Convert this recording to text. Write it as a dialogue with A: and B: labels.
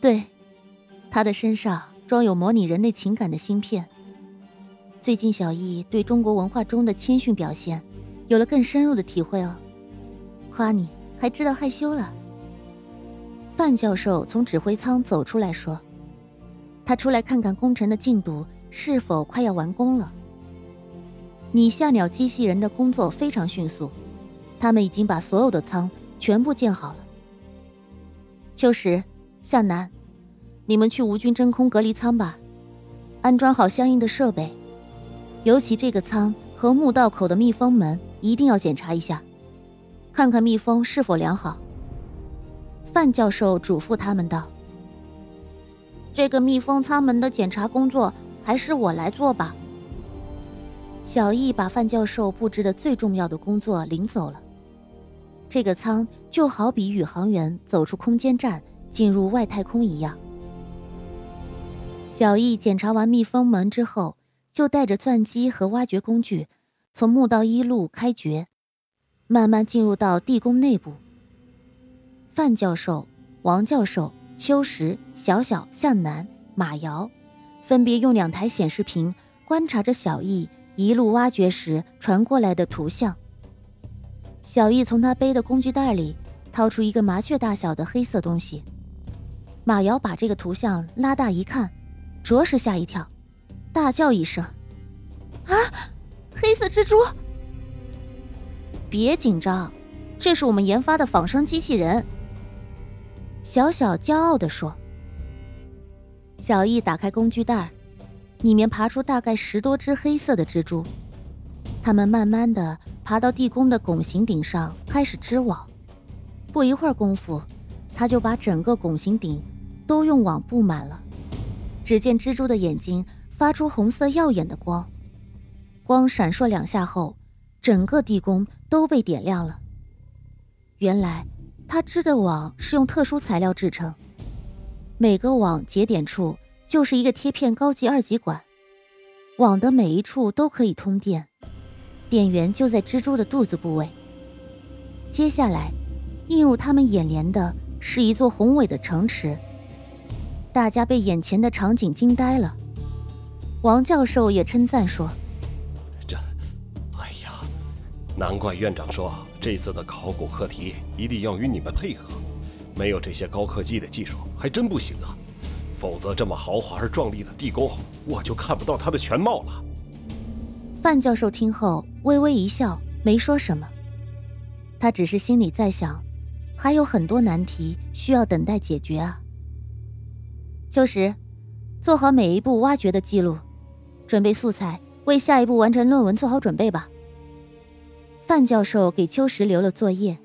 A: 对，他的身上装有模拟人类情感的芯片。最近小易对中国文化中的谦逊表现有了更深入的体会哦。夸你还知道害羞了。范教授从指挥舱走出来说：“他出来看看工程的进度是否快要完工了。你下鸟机器人的工作非常迅速，他们已经把所有的舱全部建好了。秋实、向南，你们去无菌真空隔离舱吧，安装好相应的设备。”尤其这个舱和墓道口的密封门一定要检查一下，看看密封是否良好。范教授嘱咐他们道：“这个密封舱门的检查工作还是我来做吧。”小易把范教授布置的最重要的工作领走了。这个舱就好比宇航员走出空间站进入外太空一样。小易检查完密封门之后。就带着钻机和挖掘工具，从墓道一路开掘，慢慢进入到地宫内部。范教授、王教授、秋实、小小、向南、马瑶，分别用两台显示屏观察着小易一路挖掘时传过来的图像。小易从他背的工具袋里掏出一个麻雀大小的黑色东西，马瑶把这个图像拉大一看，着实吓一跳。大叫一声：“啊，黑色蜘蛛！”别紧张，这是我们研发的仿生机器人。”小小骄傲地说。小易打开工具袋，里面爬出大概十多只黑色的蜘蛛，它们慢慢的爬到地宫的拱形顶上，开始织网。不一会儿功夫，他就把整个拱形顶都用网布满了。只见蜘蛛的眼睛。发出红色耀眼的光，光闪烁两下后，整个地宫都被点亮了。原来，他织的网是用特殊材料制成，每个网节点处就是一个贴片高级二极管，网的每一处都可以通电，电源就在蜘蛛的肚子部位。接下来，映入他们眼帘的是一座宏伟的城池，大家被眼前的场景惊呆了。王教授也称赞说：“
B: 这，哎呀，难怪院长说这次的考古课题一定要与你们配合，没有这些高科技的技术还真不行啊！否则这么豪华而壮丽的地宫，我就看不到它的全貌了。”
A: 范教授听后微微一笑，没说什么。他只是心里在想，还有很多难题需要等待解决啊。秋实，做好每一步挖掘的记录。准备素材，为下一步完成论文做好准备吧。范教授给秋实留了作业。